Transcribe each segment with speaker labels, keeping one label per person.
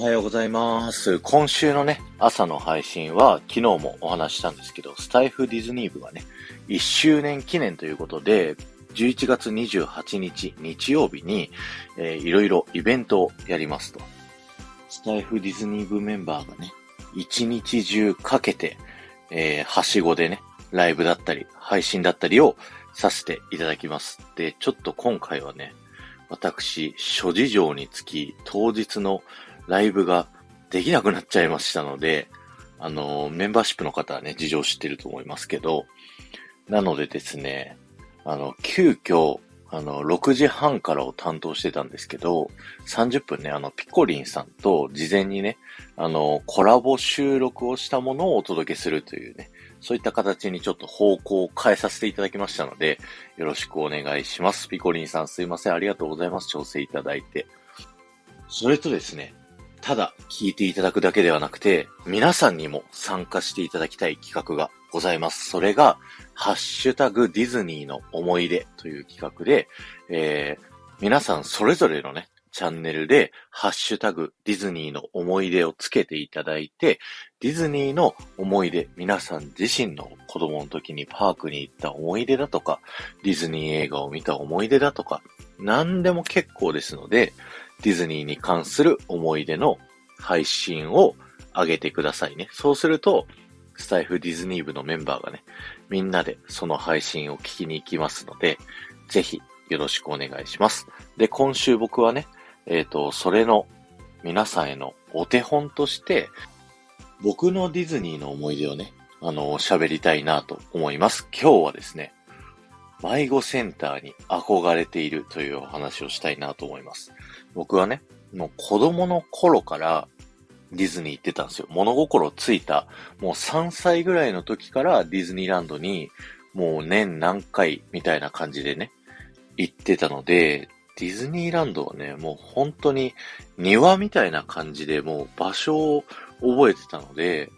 Speaker 1: おはようございます。今週のね、朝の配信は昨日もお話したんですけど、スタイフディズニー部がね、1周年記念ということで、11月28日日曜日に、えー、いろいろイベントをやりますと。スタイフディズニー部メンバーがね、一日中かけて、えー、はしごでね、ライブだったり、配信だったりをさせていただきます。で、ちょっと今回はね、私、諸事情につき、当日のライブができなくなっちゃいましたので、あの、メンバーシップの方はね、事情知ってると思いますけど、なのでですね、あの、急遽、あの、6時半からを担当してたんですけど、30分ね、あの、ピコリンさんと事前にね、あの、コラボ収録をしたものをお届けするというね、そういった形にちょっと方向を変えさせていただきましたので、よろしくお願いします。ピコリンさんすいません。ありがとうございます。調整いただいて。それとですね、ただ聞いていただくだけではなくて、皆さんにも参加していただきたい企画がございます。それが、ハッシュタグディズニーの思い出という企画で、えー、皆さんそれぞれのね、チャンネルで、ハッシュタグディズニーの思い出をつけていただいて、ディズニーの思い出、皆さん自身の子供の時にパークに行った思い出だとか、ディズニー映画を見た思い出だとか、何でも結構ですので、ディズニーに関する思い出の配信を上げてくださいね。そうすると、スタイフディズニー部のメンバーがね、みんなでその配信を聞きに行きますので、ぜひよろしくお願いします。で、今週僕はね、えっ、ー、と、それの皆さんへのお手本として、僕のディズニーの思い出をね、あの、喋りたいなと思います。今日はですね、迷子センターに憧れているというお話をしたいなと思います。僕はね、もう子供の頃からディズニー行ってたんですよ。物心ついた、もう3歳ぐらいの時からディズニーランドにもう年何回みたいな感じでね、行ってたので、ディズニーランドはね、もう本当に庭みたいな感じでもう場所を覚えてたので、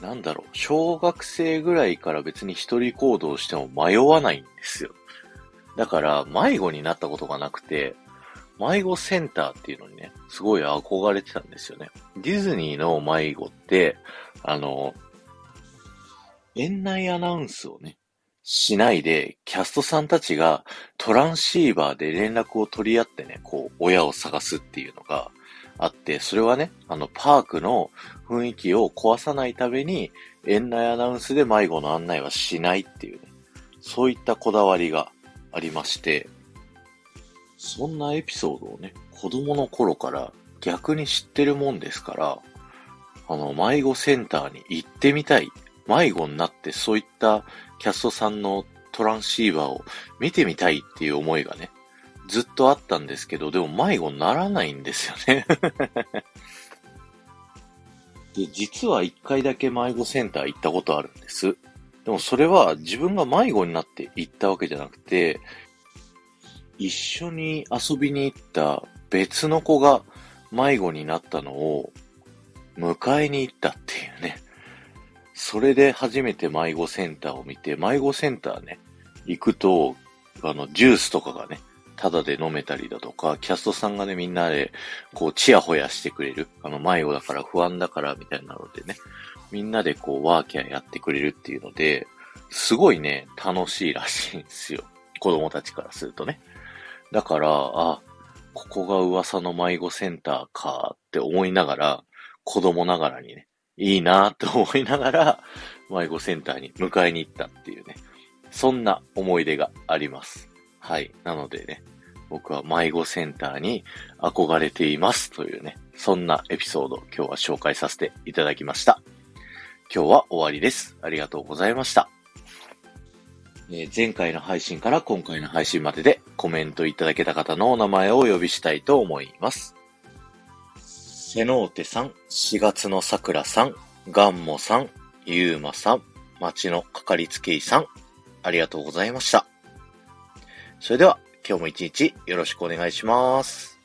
Speaker 1: なんだろう、小学生ぐらいから別に一人行動しても迷わないんですよ。だから迷子になったことがなくて、迷子センターっていうのにね、すごい憧れてたんですよね。ディズニーの迷子って、あの、園内アナウンスをね、しないで、キャストさんたちがトランシーバーで連絡を取り合ってね、こう、親を探すっていうのがあって、それはね、あの、パークの雰囲気を壊さないために、園内アナウンスで迷子の案内はしないっていうね、そういったこだわりがありまして、そんなエピソードをね、子供の頃から逆に知ってるもんですから、あの、迷子センターに行ってみたい。迷子になってそういったキャストさんのトランシーバーを見てみたいっていう思いがね、ずっとあったんですけど、でも迷子にならないんですよね で、実は一回だけ迷子センター行ったことあるんです。でもそれは自分が迷子になって行ったわけじゃなくて、一緒に遊びに行った別の子が迷子になったのを迎えに行ったっていうね。それで初めて迷子センターを見て、迷子センターね、行くと、あの、ジュースとかがね、タダで飲めたりだとか、キャストさんがね、みんなで、こう、チヤホヤしてくれる。あの、迷子だから不安だから、みたいなのでね、みんなでこう、ワーキャーやってくれるっていうので、すごいね、楽しいらしいんですよ。子供たちからするとね。だから、あ、ここが噂の迷子センターかって思いながら、子供ながらにね、いいなって思いながら、迷子センターに迎えに行ったっていうね、そんな思い出があります。はい。なのでね、僕は迷子センターに憧れていますというね、そんなエピソード今日は紹介させていただきました。今日は終わりです。ありがとうございました。えー、前回の配信から今回の配信まででコメントいただけた方のお名前をお呼びしたいと思います。セノーテさん、4月の桜さん、ガンモさん、ユーマさん、町のかかりつけ医さん、ありがとうございました。それでは今日も一日よろしくお願いします。